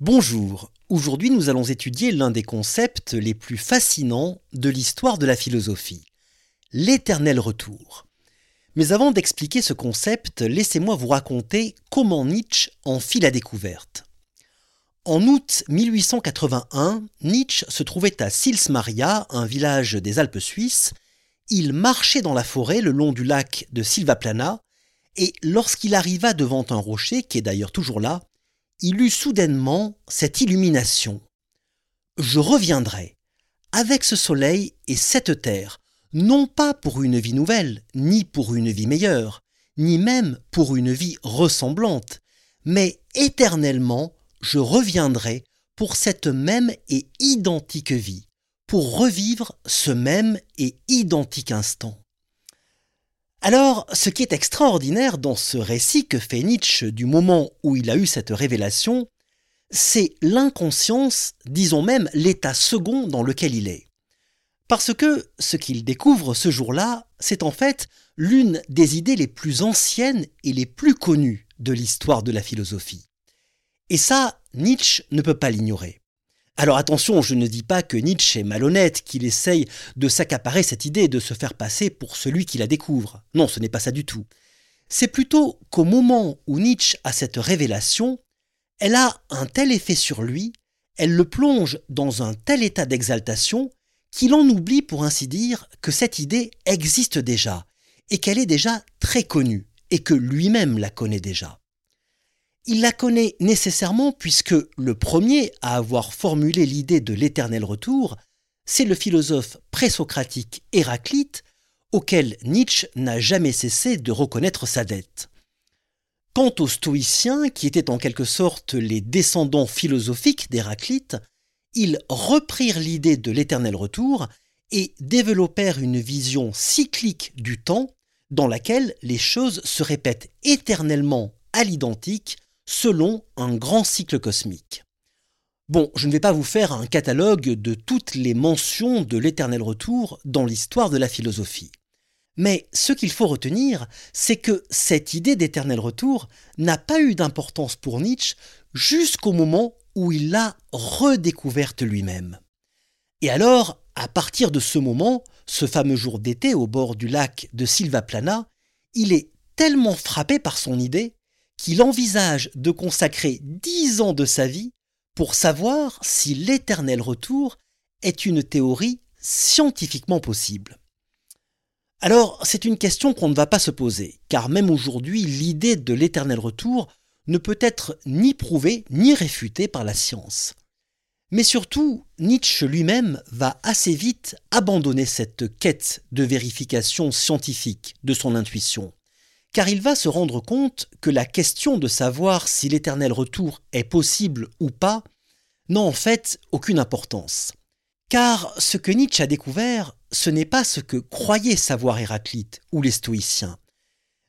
Bonjour, aujourd'hui nous allons étudier l'un des concepts les plus fascinants de l'histoire de la philosophie, l'éternel retour. Mais avant d'expliquer ce concept, laissez-moi vous raconter comment Nietzsche en fit la découverte. En août 1881, Nietzsche se trouvait à Sils Maria, un village des Alpes suisses. Il marchait dans la forêt le long du lac de Silvaplana, et lorsqu'il arriva devant un rocher, qui est d'ailleurs toujours là, il eut soudainement cette illumination. Je reviendrai, avec ce soleil et cette terre, non pas pour une vie nouvelle, ni pour une vie meilleure, ni même pour une vie ressemblante, mais éternellement je reviendrai pour cette même et identique vie, pour revivre ce même et identique instant. Alors, ce qui est extraordinaire dans ce récit que fait Nietzsche du moment où il a eu cette révélation, c'est l'inconscience, disons même l'état second dans lequel il est. Parce que ce qu'il découvre ce jour-là, c'est en fait l'une des idées les plus anciennes et les plus connues de l'histoire de la philosophie. Et ça, Nietzsche ne peut pas l'ignorer. Alors attention, je ne dis pas que Nietzsche est malhonnête, qu'il essaye de s'accaparer cette idée, de se faire passer pour celui qui la découvre. Non, ce n'est pas ça du tout. C'est plutôt qu'au moment où Nietzsche a cette révélation, elle a un tel effet sur lui, elle le plonge dans un tel état d'exaltation, qu'il en oublie pour ainsi dire que cette idée existe déjà, et qu'elle est déjà très connue, et que lui-même la connaît déjà. Il la connaît nécessairement puisque le premier à avoir formulé l'idée de l'éternel retour, c'est le philosophe présocratique Héraclite, auquel Nietzsche n'a jamais cessé de reconnaître sa dette. Quant aux stoïciens, qui étaient en quelque sorte les descendants philosophiques d'Héraclite, ils reprirent l'idée de l'éternel retour et développèrent une vision cyclique du temps dans laquelle les choses se répètent éternellement à l'identique selon un grand cycle cosmique. Bon, je ne vais pas vous faire un catalogue de toutes les mentions de l'éternel retour dans l'histoire de la philosophie. Mais ce qu'il faut retenir, c'est que cette idée d'éternel retour n'a pas eu d'importance pour Nietzsche jusqu'au moment où il l'a redécouverte lui-même. Et alors, à partir de ce moment, ce fameux jour d'été au bord du lac de Silvaplana, il est tellement frappé par son idée qu'il envisage de consacrer dix ans de sa vie pour savoir si l'éternel retour est une théorie scientifiquement possible. Alors, c'est une question qu'on ne va pas se poser, car même aujourd'hui, l'idée de l'éternel retour ne peut être ni prouvée ni réfutée par la science. Mais surtout, Nietzsche lui-même va assez vite abandonner cette quête de vérification scientifique de son intuition car il va se rendre compte que la question de savoir si l'éternel retour est possible ou pas n'a en fait aucune importance. Car ce que Nietzsche a découvert, ce n'est pas ce que croyaient savoir Héraclite ou les stoïciens,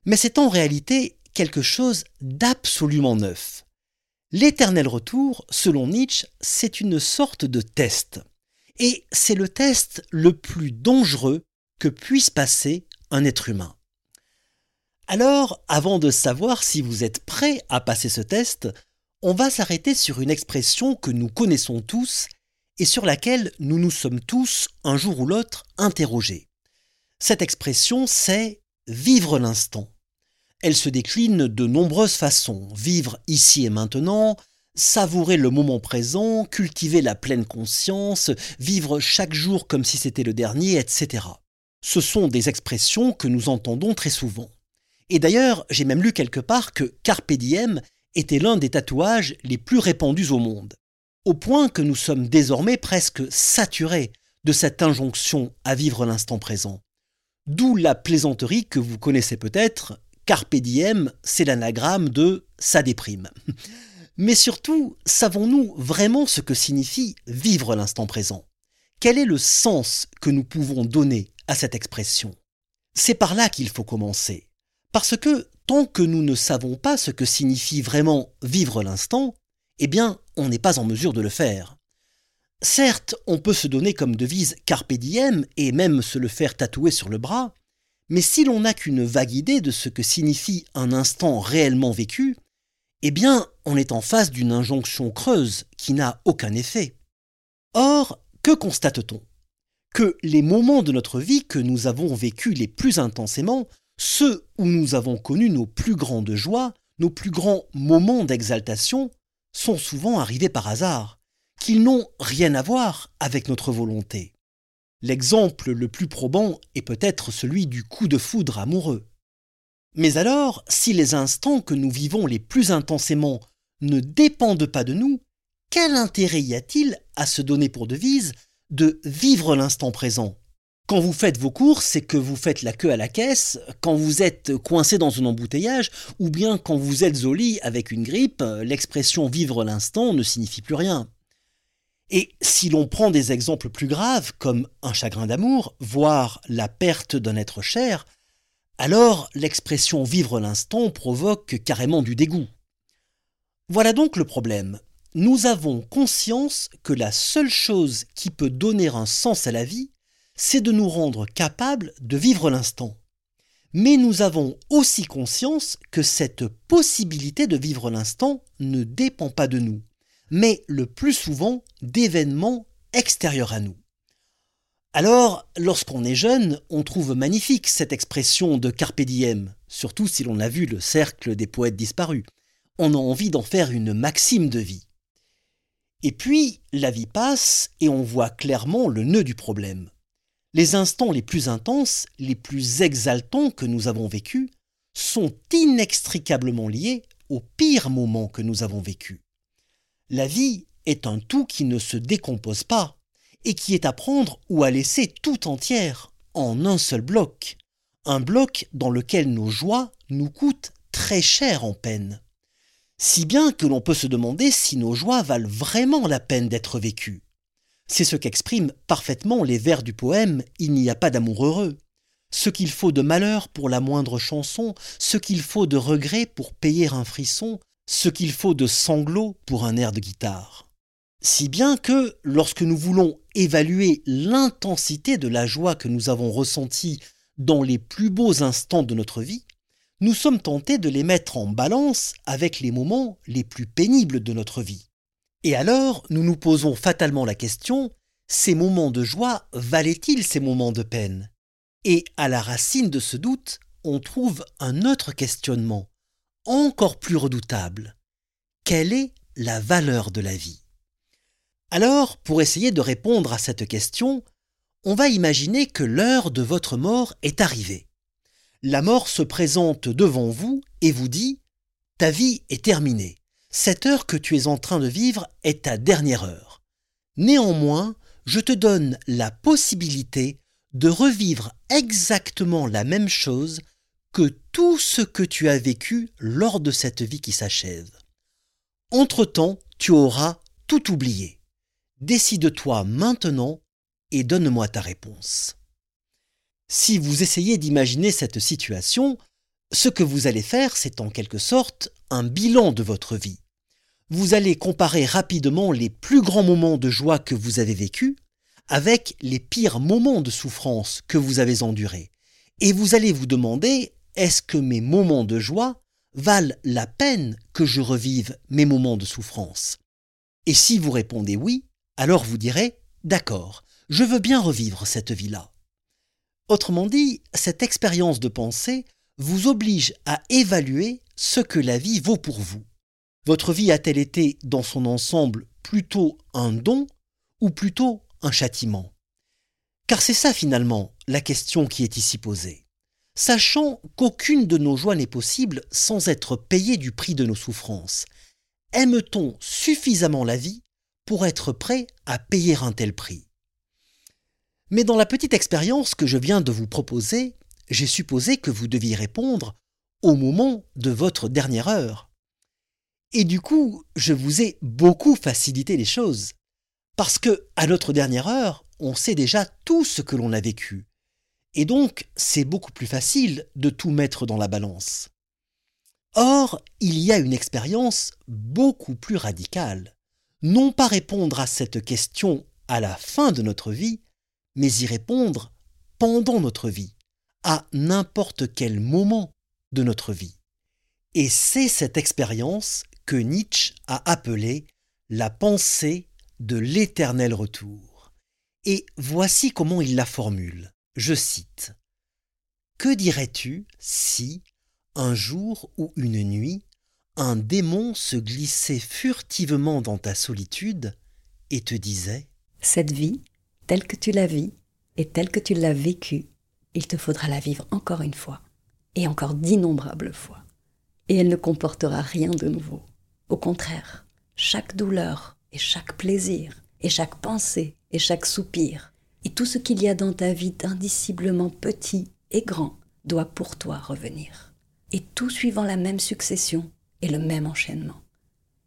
mais c'est en réalité quelque chose d'absolument neuf. L'éternel retour, selon Nietzsche, c'est une sorte de test. Et c'est le test le plus dangereux que puisse passer un être humain. Alors, avant de savoir si vous êtes prêt à passer ce test, on va s'arrêter sur une expression que nous connaissons tous et sur laquelle nous nous sommes tous, un jour ou l'autre, interrogés. Cette expression, c'est vivre l'instant. Elle se décline de nombreuses façons. Vivre ici et maintenant, savourer le moment présent, cultiver la pleine conscience, vivre chaque jour comme si c'était le dernier, etc. Ce sont des expressions que nous entendons très souvent. Et d'ailleurs, j'ai même lu quelque part que Carpe diem était l'un des tatouages les plus répandus au monde, au point que nous sommes désormais presque saturés de cette injonction à vivre l'instant présent. D'où la plaisanterie que vous connaissez peut-être, Carpe diem, c'est l'anagramme de ça déprime. Mais surtout, savons-nous vraiment ce que signifie vivre l'instant présent? Quel est le sens que nous pouvons donner à cette expression? C'est par là qu'il faut commencer. Parce que tant que nous ne savons pas ce que signifie vraiment vivre l'instant, eh bien, on n'est pas en mesure de le faire. Certes, on peut se donner comme devise carpe diem et même se le faire tatouer sur le bras, mais si l'on n'a qu'une vague idée de ce que signifie un instant réellement vécu, eh bien, on est en face d'une injonction creuse qui n'a aucun effet. Or, que constate-t-on? Que les moments de notre vie que nous avons vécus les plus intensément, ceux où nous avons connu nos plus grandes joies, nos plus grands moments d'exaltation, sont souvent arrivés par hasard, qu'ils n'ont rien à voir avec notre volonté. L'exemple le plus probant est peut-être celui du coup de foudre amoureux. Mais alors, si les instants que nous vivons les plus intensément ne dépendent pas de nous, quel intérêt y a-t-il à se donner pour devise de vivre l'instant présent? Quand vous faites vos courses, c'est que vous faites la queue à la caisse, quand vous êtes coincé dans un embouteillage, ou bien quand vous êtes au lit avec une grippe, l'expression vivre l'instant ne signifie plus rien. Et si l'on prend des exemples plus graves, comme un chagrin d'amour, voire la perte d'un être cher, alors l'expression vivre l'instant provoque carrément du dégoût. Voilà donc le problème. Nous avons conscience que la seule chose qui peut donner un sens à la vie, c'est de nous rendre capables de vivre l'instant. Mais nous avons aussi conscience que cette possibilité de vivre l'instant ne dépend pas de nous mais le plus souvent d'événements extérieurs à nous. Alors, lorsqu'on est jeune, on trouve magnifique cette expression de carpe diem, surtout si l'on a vu le cercle des poètes disparus. On a envie d'en faire une maxime de vie. Et puis, la vie passe et on voit clairement le nœud du problème. Les instants les plus intenses, les plus exaltants que nous avons vécus, sont inextricablement liés aux pires moments que nous avons vécus. La vie est un tout qui ne se décompose pas et qui est à prendre ou à laisser tout entière en un seul bloc, un bloc dans lequel nos joies nous coûtent très cher en peine. Si bien que l'on peut se demander si nos joies valent vraiment la peine d'être vécues. C'est ce qu'expriment parfaitement les vers du poème Il n'y a pas d'amour heureux. Ce qu'il faut de malheur pour la moindre chanson, ce qu'il faut de regret pour payer un frisson, ce qu'il faut de sanglots pour un air de guitare. Si bien que, lorsque nous voulons évaluer l'intensité de la joie que nous avons ressentie dans les plus beaux instants de notre vie, nous sommes tentés de les mettre en balance avec les moments les plus pénibles de notre vie. Et alors, nous nous posons fatalement la question, ces moments de joie valaient-ils ces moments de peine? Et à la racine de ce doute, on trouve un autre questionnement encore plus redoutable. Quelle est la valeur de la vie? Alors, pour essayer de répondre à cette question, on va imaginer que l'heure de votre mort est arrivée. La mort se présente devant vous et vous dit Ta vie est terminée. Cette heure que tu es en train de vivre est ta dernière heure. Néanmoins, je te donne la possibilité de revivre exactement la même chose que tout ce que tu as vécu lors de cette vie qui s'achève. Entre-temps, tu auras tout oublié. Décide-toi maintenant et donne-moi ta réponse. Si vous essayez d'imaginer cette situation, ce que vous allez faire, c'est en quelque sorte un bilan de votre vie. Vous allez comparer rapidement les plus grands moments de joie que vous avez vécus avec les pires moments de souffrance que vous avez endurés. Et vous allez vous demander est-ce que mes moments de joie valent la peine que je revive mes moments de souffrance? Et si vous répondez oui, alors vous direz D'accord, je veux bien revivre cette vie-là. Autrement dit, cette expérience de pensée vous oblige à évaluer ce que la vie vaut pour vous. Votre vie a-t-elle été dans son ensemble plutôt un don ou plutôt un châtiment? Car c'est ça finalement la question qui est ici posée sachant qu'aucune de nos joies n'est possible sans être payée du prix de nos souffrances. Aime-t-on suffisamment la vie pour être prêt à payer un tel prix? Mais dans la petite expérience que je viens de vous proposer, j'ai supposé que vous deviez répondre au moment de votre dernière heure. Et du coup, je vous ai beaucoup facilité les choses. Parce que, à notre dernière heure, on sait déjà tout ce que l'on a vécu. Et donc, c'est beaucoup plus facile de tout mettre dans la balance. Or, il y a une expérience beaucoup plus radicale. Non pas répondre à cette question à la fin de notre vie, mais y répondre pendant notre vie, à n'importe quel moment de notre vie. Et c'est cette expérience que Nietzsche a appelée la pensée de l'éternel retour. Et voici comment il la formule. Je cite. Que dirais-tu si, un jour ou une nuit, un démon se glissait furtivement dans ta solitude et te disait Cette vie, telle que tu la vis et telle que tu l'as vécue, il te faudra la vivre encore une fois, et encore d'innombrables fois. Et elle ne comportera rien de nouveau. Au contraire, chaque douleur et chaque plaisir, et chaque pensée et chaque soupir, et tout ce qu'il y a dans ta vie d'indiciblement petit et grand doit pour toi revenir. Et tout suivant la même succession et le même enchaînement.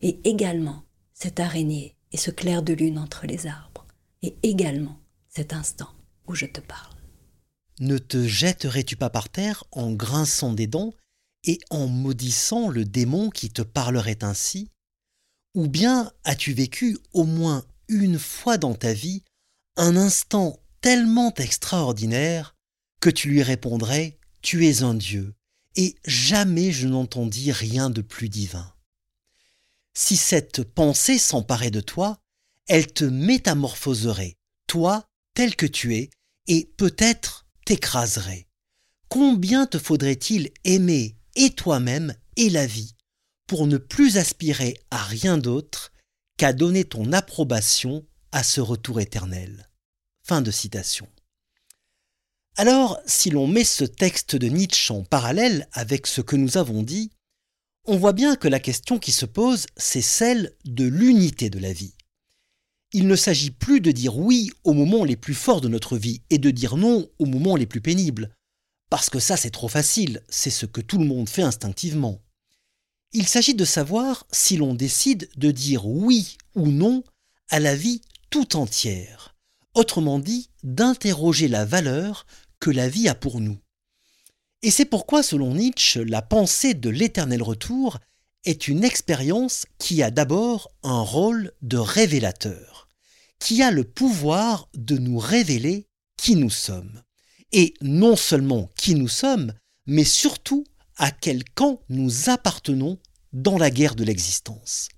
Et également cette araignée et ce clair de lune entre les arbres. Et également cet instant où je te parle. Ne te jetterais-tu pas par terre en grinçant des dents et en maudissant le démon qui te parlerait ainsi Ou bien as-tu vécu au moins une fois dans ta vie un instant tellement extraordinaire que tu lui répondrais Tu es un Dieu, et jamais je n'entendis rien de plus divin. Si cette pensée s'emparait de toi, elle te métamorphoserait, toi tel que tu es, et peut-être t'écraserait. Combien te faudrait-il aimer et toi-même et la vie pour ne plus aspirer à rien d'autre qu'à donner ton approbation à ce retour éternel Fin de citation. Alors, si l'on met ce texte de Nietzsche en parallèle avec ce que nous avons dit, on voit bien que la question qui se pose, c'est celle de l'unité de la vie. Il ne s'agit plus de dire oui aux moments les plus forts de notre vie et de dire non aux moments les plus pénibles, parce que ça c'est trop facile, c'est ce que tout le monde fait instinctivement. Il s'agit de savoir si l'on décide de dire oui ou non à la vie tout entière, autrement dit d'interroger la valeur que la vie a pour nous. Et c'est pourquoi, selon Nietzsche, la pensée de l'éternel retour est une expérience qui a d'abord un rôle de révélateur, qui a le pouvoir de nous révéler qui nous sommes. Et non seulement qui nous sommes, mais surtout à quel camp nous appartenons dans la guerre de l'existence.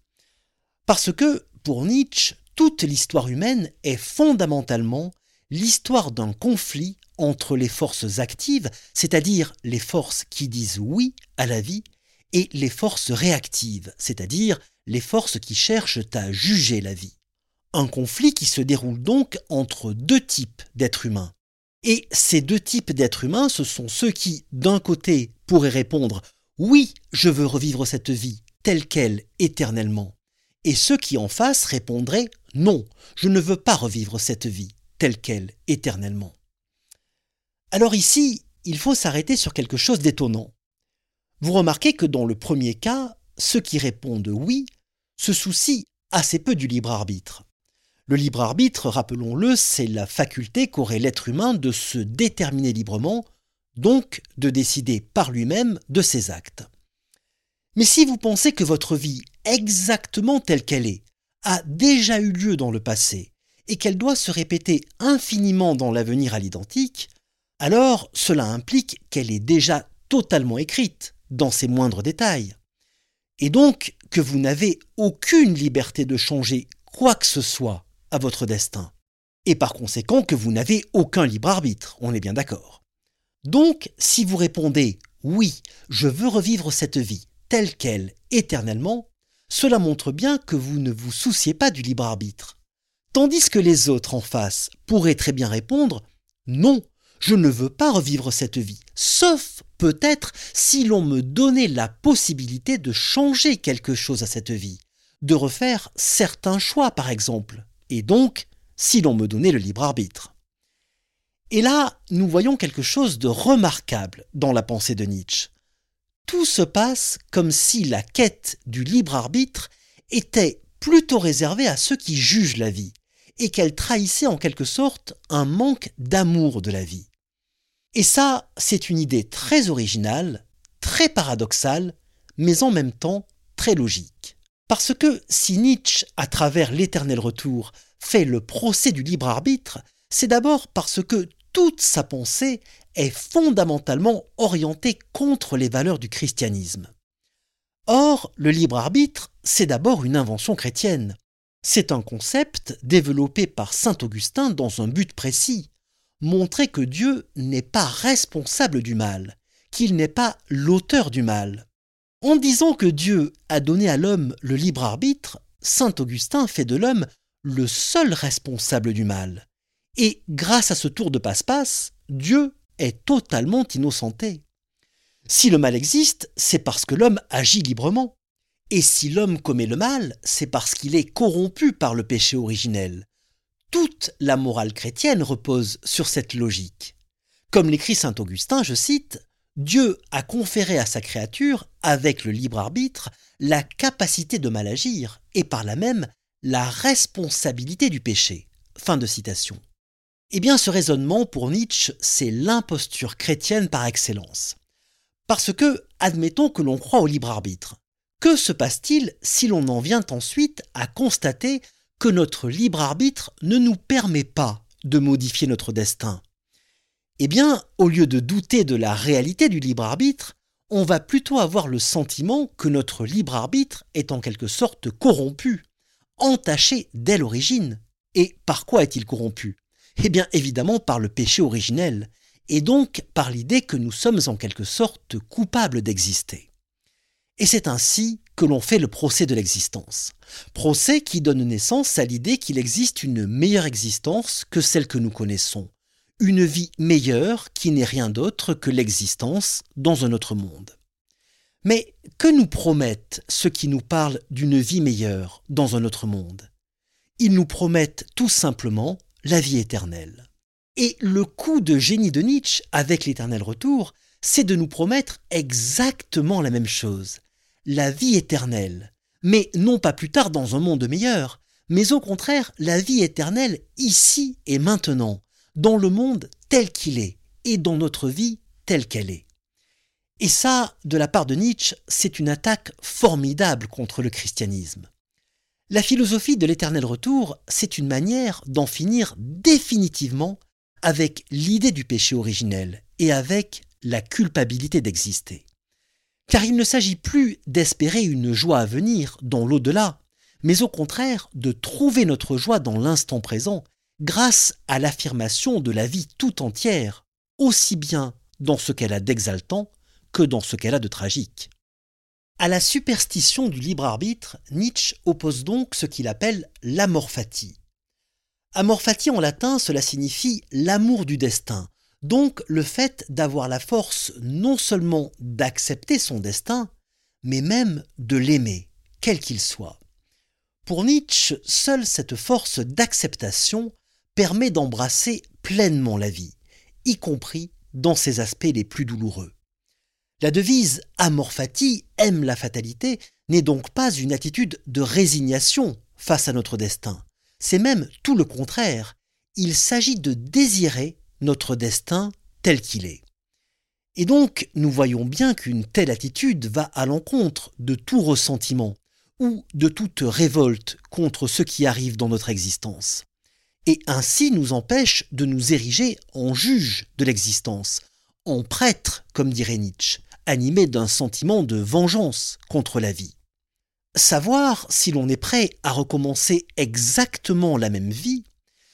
Parce que, pour Nietzsche, toute l'histoire humaine est fondamentalement l'histoire d'un conflit entre les forces actives, c'est-à-dire les forces qui disent oui à la vie, et les forces réactives, c'est-à-dire les forces qui cherchent à juger la vie. Un conflit qui se déroule donc entre deux types d'êtres humains. Et ces deux types d'êtres humains, ce sont ceux qui, d'un côté, pourraient répondre Oui, je veux revivre cette vie telle qu'elle éternellement, et ceux qui en face répondraient Non, je ne veux pas revivre cette vie telle qu'elle éternellement. Alors ici, il faut s'arrêter sur quelque chose d'étonnant. Vous remarquez que dans le premier cas, ceux qui répondent oui se soucient assez peu du libre arbitre. Le libre arbitre, rappelons-le, c'est la faculté qu'aurait l'être humain de se déterminer librement, donc de décider par lui-même de ses actes. Mais si vous pensez que votre vie, exactement telle qu'elle est, a déjà eu lieu dans le passé, et qu'elle doit se répéter infiniment dans l'avenir à l'identique, alors cela implique qu'elle est déjà totalement écrite dans ses moindres détails. Et donc que vous n'avez aucune liberté de changer quoi que ce soit votre destin. Et par conséquent que vous n'avez aucun libre arbitre, on est bien d'accord. Donc si vous répondez oui, je veux revivre cette vie telle qu'elle éternellement, cela montre bien que vous ne vous souciez pas du libre arbitre. Tandis que les autres en face pourraient très bien répondre non, je ne veux pas revivre cette vie, sauf peut-être si l'on me donnait la possibilité de changer quelque chose à cette vie, de refaire certains choix par exemple, et donc si l'on me donnait le libre arbitre. Et là, nous voyons quelque chose de remarquable dans la pensée de Nietzsche. Tout se passe comme si la quête du libre arbitre était plutôt réservée à ceux qui jugent la vie, et qu'elle trahissait en quelque sorte un manque d'amour de la vie. Et ça, c'est une idée très originale, très paradoxale, mais en même temps très logique. Parce que si Nietzsche, à travers l'éternel retour, fait le procès du libre arbitre, c'est d'abord parce que toute sa pensée est fondamentalement orientée contre les valeurs du christianisme. Or, le libre arbitre, c'est d'abord une invention chrétienne. C'est un concept développé par Saint Augustin dans un but précis, montrer que Dieu n'est pas responsable du mal, qu'il n'est pas l'auteur du mal. En disant que Dieu a donné à l'homme le libre arbitre, Saint Augustin fait de l'homme le seul responsable du mal. Et grâce à ce tour de passe-passe, Dieu est totalement innocenté. Si le mal existe, c'est parce que l'homme agit librement. Et si l'homme commet le mal, c'est parce qu'il est corrompu par le péché originel. Toute la morale chrétienne repose sur cette logique. Comme l'écrit saint Augustin, je cite, Dieu a conféré à sa créature, avec le libre arbitre, la capacité de mal agir, et par là même la responsabilité du péché. Fin de citation. Eh bien, ce raisonnement, pour Nietzsche, c'est l'imposture chrétienne par excellence. Parce que, admettons que l'on croit au libre arbitre. Que se passe-t-il si l'on en vient ensuite à constater que notre libre arbitre ne nous permet pas de modifier notre destin? Eh bien, au lieu de douter de la réalité du libre arbitre, on va plutôt avoir le sentiment que notre libre arbitre est en quelque sorte corrompu, entaché dès l'origine. Et par quoi est-il corrompu? Eh bien évidemment par le péché originel, et donc par l'idée que nous sommes en quelque sorte coupables d'exister. Et c'est ainsi que l'on fait le procès de l'existence. Procès qui donne naissance à l'idée qu'il existe une meilleure existence que celle que nous connaissons. Une vie meilleure qui n'est rien d'autre que l'existence dans un autre monde. Mais que nous promettent ceux qui nous parlent d'une vie meilleure dans un autre monde? Ils nous promettent tout simplement la vie éternelle. Et le coup de génie de Nietzsche avec l'éternel retour, c'est de nous promettre exactement la même chose, la vie éternelle, mais non pas plus tard dans un monde meilleur, mais au contraire la vie éternelle ici et maintenant, dans le monde tel qu'il est, et dans notre vie telle qu'elle est. Et ça, de la part de Nietzsche, c'est une attaque formidable contre le christianisme. La philosophie de l'éternel retour, c'est une manière d'en finir définitivement avec l'idée du péché originel et avec la culpabilité d'exister. Car il ne s'agit plus d'espérer une joie à venir dans l'au-delà, mais au contraire de trouver notre joie dans l'instant présent grâce à l'affirmation de la vie tout entière, aussi bien dans ce qu'elle a d'exaltant que dans ce qu'elle a de tragique. À la superstition du libre arbitre, Nietzsche oppose donc ce qu'il appelle l'amor fati. Amor fati en latin, cela signifie l'amour du destin, donc le fait d'avoir la force non seulement d'accepter son destin, mais même de l'aimer, quel qu'il soit. Pour Nietzsche, seule cette force d'acceptation permet d'embrasser pleinement la vie, y compris dans ses aspects les plus douloureux. La devise Amor fati, aime la fatalité, n'est donc pas une attitude de résignation face à notre destin. C'est même tout le contraire. Il s'agit de désirer notre destin tel qu'il est. Et donc, nous voyons bien qu'une telle attitude va à l'encontre de tout ressentiment ou de toute révolte contre ce qui arrive dans notre existence. Et ainsi nous empêche de nous ériger en juge de l'existence, en prêtre, comme dirait Nietzsche, animé d'un sentiment de vengeance contre la vie. Savoir si l'on est prêt à recommencer exactement la même vie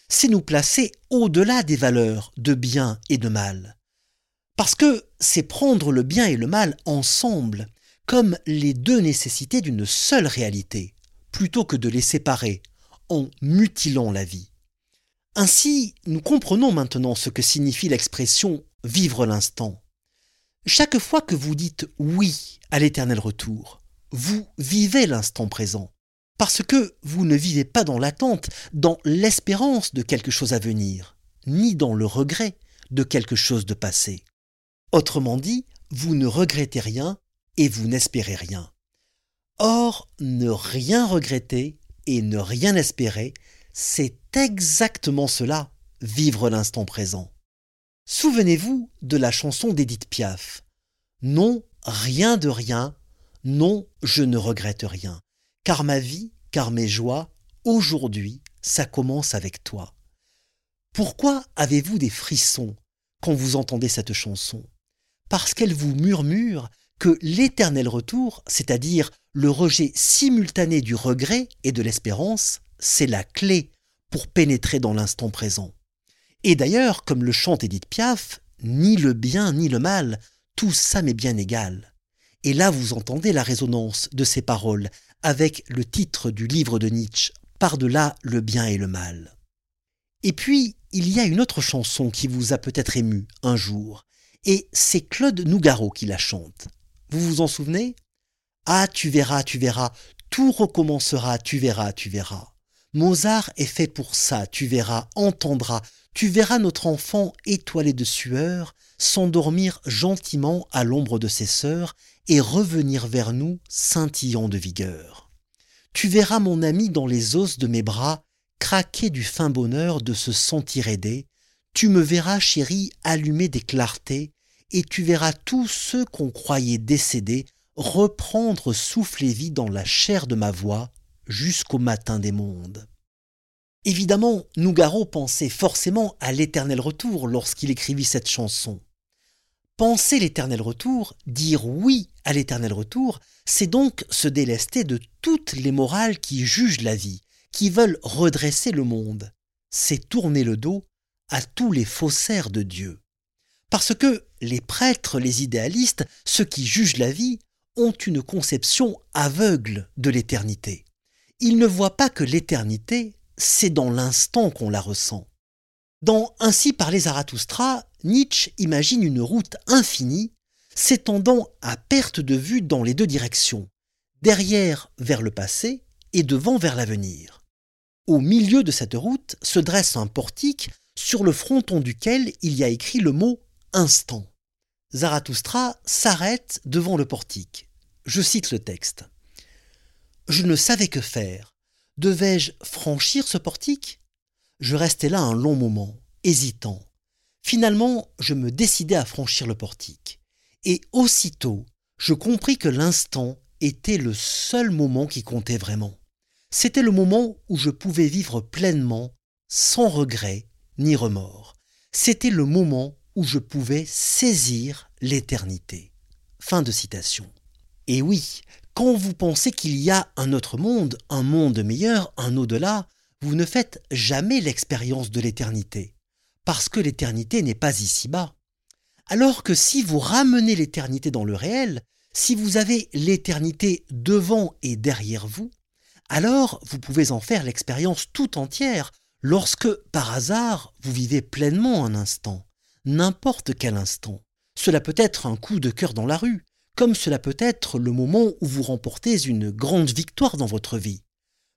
c'est nous placer au-delà des valeurs de bien et de mal. Parce que c'est prendre le bien et le mal ensemble, comme les deux nécessités d'une seule réalité, plutôt que de les séparer, en mutilant la vie. Ainsi, nous comprenons maintenant ce que signifie l'expression vivre l'instant. Chaque fois que vous dites oui à l'éternel retour, vous vivez l'instant présent parce que vous ne vivez pas dans l'attente, dans l'espérance de quelque chose à venir, ni dans le regret de quelque chose de passé. Autrement dit, vous ne regrettez rien et vous n'espérez rien. Or, ne rien regretter et ne rien espérer, c'est exactement cela, vivre l'instant présent. Souvenez-vous de la chanson d'Edith Piaf. Non, rien de rien, non, je ne regrette rien car ma vie, car mes joies, aujourd'hui, ça commence avec toi. Pourquoi avez-vous des frissons quand vous entendez cette chanson? Parce qu'elle vous murmure que l'éternel retour, c'est-à-dire le rejet simultané du regret et de l'espérance, c'est la clé pour pénétrer dans l'instant présent. Et d'ailleurs, comme le chante Edith Piaf, ni le bien ni le mal, tout ça m'est bien égal. Et là vous entendez la résonance de ces paroles avec le titre du livre de Nietzsche, Par-delà le bien et le mal. Et puis, il y a une autre chanson qui vous a peut-être ému un jour, et c'est Claude Nougaro qui la chante. Vous vous en souvenez? Ah, tu verras, tu verras, tout recommencera, tu verras, tu verras. Mozart est fait pour ça, tu verras, entendras, tu verras notre enfant étoilé de sueur s'endormir gentiment à l'ombre de ses sœurs et revenir vers nous scintillant de vigueur. Tu verras mon ami dans les os de mes bras craquer du fin bonheur de se sentir aidé, tu me verras, chérie, allumer des clartés, et tu verras tous ceux qu'on croyait décédés reprendre souffle et vie dans la chair de ma voix, jusqu'au matin des mondes. Évidemment, Nougaro pensait forcément à l'éternel retour lorsqu'il écrivit cette chanson. Penser l'éternel retour, dire oui à l'éternel retour, c'est donc se délester de toutes les morales qui jugent la vie, qui veulent redresser le monde. C'est tourner le dos à tous les faussaires de Dieu. Parce que les prêtres, les idéalistes, ceux qui jugent la vie, ont une conception aveugle de l'éternité il ne voit pas que l'éternité, c'est dans l'instant qu'on la ressent. Dans Ainsi parlait Zarathustra, Nietzsche imagine une route infinie s'étendant à perte de vue dans les deux directions, derrière vers le passé et devant vers l'avenir. Au milieu de cette route se dresse un portique sur le fronton duquel il y a écrit le mot instant. Zarathustra s'arrête devant le portique. Je cite le texte. Je ne savais que faire. Devais-je franchir ce portique? Je restais là un long moment, hésitant. Finalement, je me décidai à franchir le portique. Et aussitôt, je compris que l'instant était le seul moment qui comptait vraiment. C'était le moment où je pouvais vivre pleinement, sans regret ni remords. C'était le moment où je pouvais saisir l'éternité. Fin de citation. Et oui, quand vous pensez qu'il y a un autre monde, un monde meilleur, un au-delà, vous ne faites jamais l'expérience de l'éternité, parce que l'éternité n'est pas ici-bas. Alors que si vous ramenez l'éternité dans le réel, si vous avez l'éternité devant et derrière vous, alors vous pouvez en faire l'expérience tout entière lorsque, par hasard, vous vivez pleinement un instant, n'importe quel instant. Cela peut être un coup de cœur dans la rue, comme cela peut être le moment où vous remportez une grande victoire dans votre vie.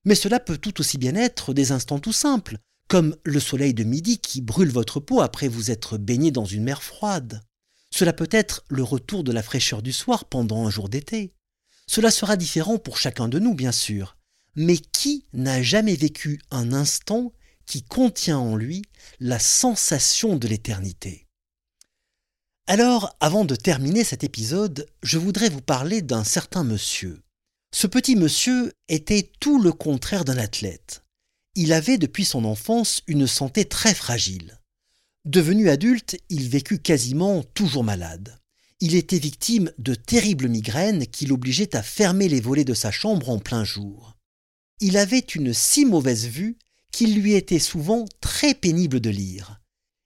Mais cela peut tout aussi bien être des instants tout simples, comme le soleil de midi qui brûle votre peau après vous être baigné dans une mer froide. Cela peut être le retour de la fraîcheur du soir pendant un jour d'été. Cela sera différent pour chacun de nous, bien sûr. Mais qui n'a jamais vécu un instant qui contient en lui la sensation de l'éternité? Alors, avant de terminer cet épisode, je voudrais vous parler d'un certain monsieur. Ce petit monsieur était tout le contraire d'un athlète. Il avait depuis son enfance une santé très fragile. Devenu adulte, il vécut quasiment toujours malade. Il était victime de terribles migraines qui l'obligeaient à fermer les volets de sa chambre en plein jour. Il avait une si mauvaise vue qu'il lui était souvent très pénible de lire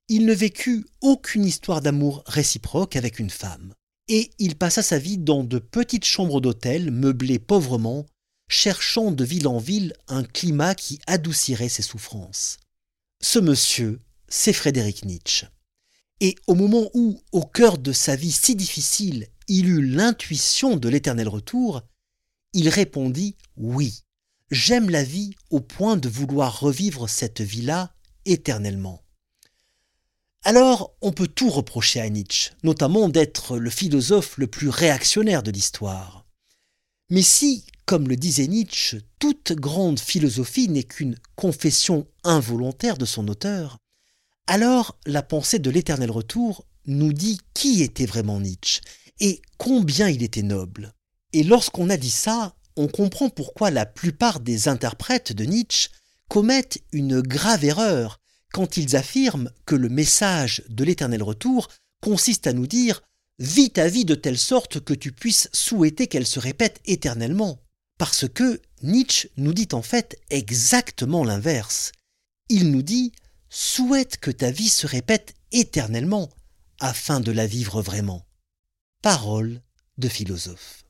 il ne vécut aucune histoire d'amour réciproque avec une femme, et il passa sa vie dans de petites chambres d'hôtel meublées pauvrement, cherchant de ville en ville un climat qui adoucirait ses souffrances. Ce monsieur, c'est Frédéric Nietzsche. Et au moment où, au cœur de sa vie si difficile, il eut l'intuition de l'éternel retour, il répondit Oui, j'aime la vie au point de vouloir revivre cette vie-là éternellement. Alors, on peut tout reprocher à Nietzsche, notamment d'être le philosophe le plus réactionnaire de l'histoire. Mais si, comme le disait Nietzsche, toute grande philosophie n'est qu'une confession involontaire de son auteur, alors la pensée de l'éternel retour nous dit qui était vraiment Nietzsche et combien il était noble. Et lorsqu'on a dit ça, on comprend pourquoi la plupart des interprètes de Nietzsche commettent une grave erreur quand ils affirment que le message de l'éternel retour consiste à nous dire vis ta vie de telle sorte que tu puisses souhaiter qu'elle se répète éternellement. Parce que Nietzsche nous dit en fait exactement l'inverse. Il nous dit souhaite que ta vie se répète éternellement afin de la vivre vraiment. Parole de philosophe.